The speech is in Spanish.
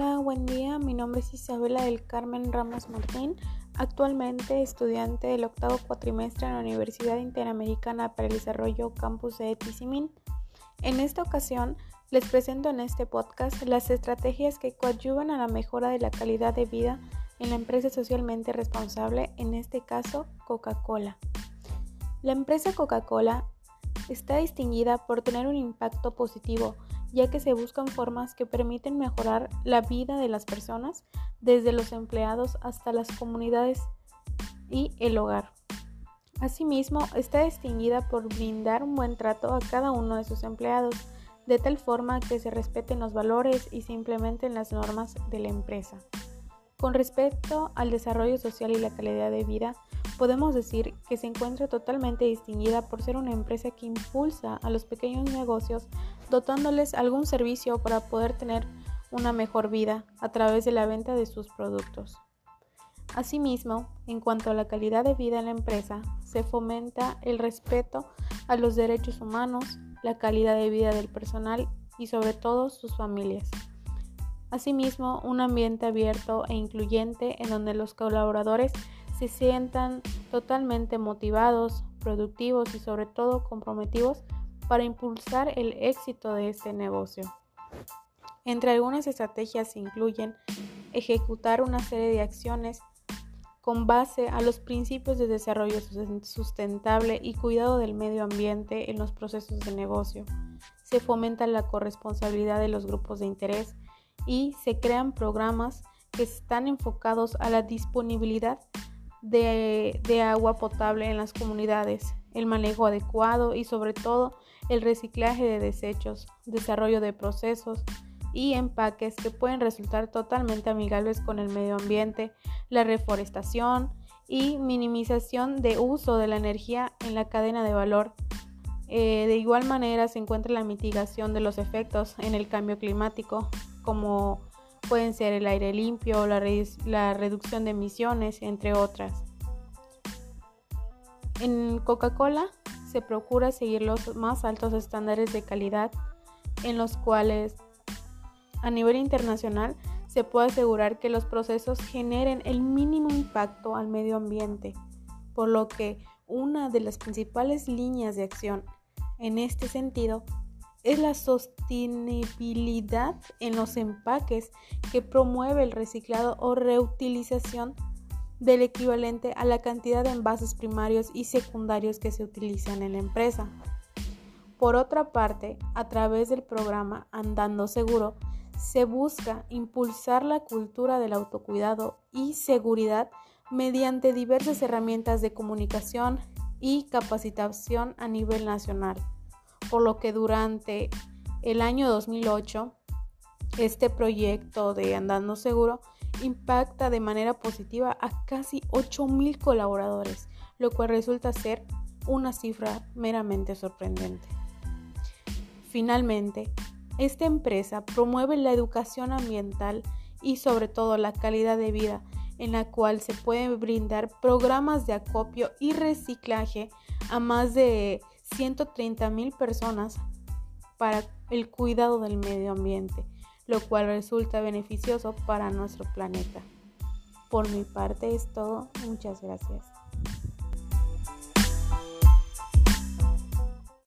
buen día. Mi nombre es Isabela del Carmen Ramos Martín, actualmente estudiante del octavo cuatrimestre en la Universidad Interamericana para el Desarrollo Campus de Tizimín. En esta ocasión, les presento en este podcast las estrategias que coadyuvan a la mejora de la calidad de vida en la empresa socialmente responsable, en este caso Coca-Cola. La empresa Coca-Cola está distinguida por tener un impacto positivo ya que se buscan formas que permiten mejorar la vida de las personas, desde los empleados hasta las comunidades y el hogar. Asimismo, está distinguida por brindar un buen trato a cada uno de sus empleados, de tal forma que se respeten los valores y se implementen las normas de la empresa. Con respecto al desarrollo social y la calidad de vida, podemos decir que se encuentra totalmente distinguida por ser una empresa que impulsa a los pequeños negocios dotándoles algún servicio para poder tener una mejor vida a través de la venta de sus productos. Asimismo, en cuanto a la calidad de vida en la empresa, se fomenta el respeto a los derechos humanos, la calidad de vida del personal y sobre todo sus familias. Asimismo, un ambiente abierto e incluyente en donde los colaboradores se sientan totalmente motivados, productivos y sobre todo comprometidos para impulsar el éxito de este negocio. Entre algunas estrategias se incluyen ejecutar una serie de acciones con base a los principios de desarrollo sustentable y cuidado del medio ambiente en los procesos de negocio. Se fomenta la corresponsabilidad de los grupos de interés y se crean programas que están enfocados a la disponibilidad de, agua potable en las comunidades, el manejo adecuado y sobre todo el reciclaje de desechos, desarrollo de procesos y empaques que pueden resultar totalmente amigables con el medio ambiente, la reforestación y minimización de uso de la energía en la cadena de valor. Eh, de igual manera se encuentra la mitigación de los efectos en el cambio climático, como pueden ser el aire limpio, la, la reducción de emisiones, entre otras. En Coca-Cola se procura seguir los más altos estándares de calidad en los cuales a nivel internacional se puede asegurar que los procesos generen el mínimo impacto al medio ambiente, por lo que una de las principales líneas de acción en este sentido es la sostenibilidad en los empaques que promueve el reciclado o reutilización del equivalente a la cantidad de envases primarios y secundarios que se utilizan en la empresa. Por otra parte, a través del programa Andando Seguro, se busca impulsar la cultura del autocuidado y seguridad mediante diversas herramientas de comunicación y capacitación a nivel nacional por lo que durante el año 2008 este proyecto de Andando Seguro impacta de manera positiva a casi 8.000 colaboradores, lo cual resulta ser una cifra meramente sorprendente. Finalmente, esta empresa promueve la educación ambiental y sobre todo la calidad de vida en la cual se pueden brindar programas de acopio y reciclaje a más de 130 mil personas para el cuidado del medio ambiente, lo cual resulta beneficioso para nuestro planeta. Por mi parte es todo. Muchas gracias.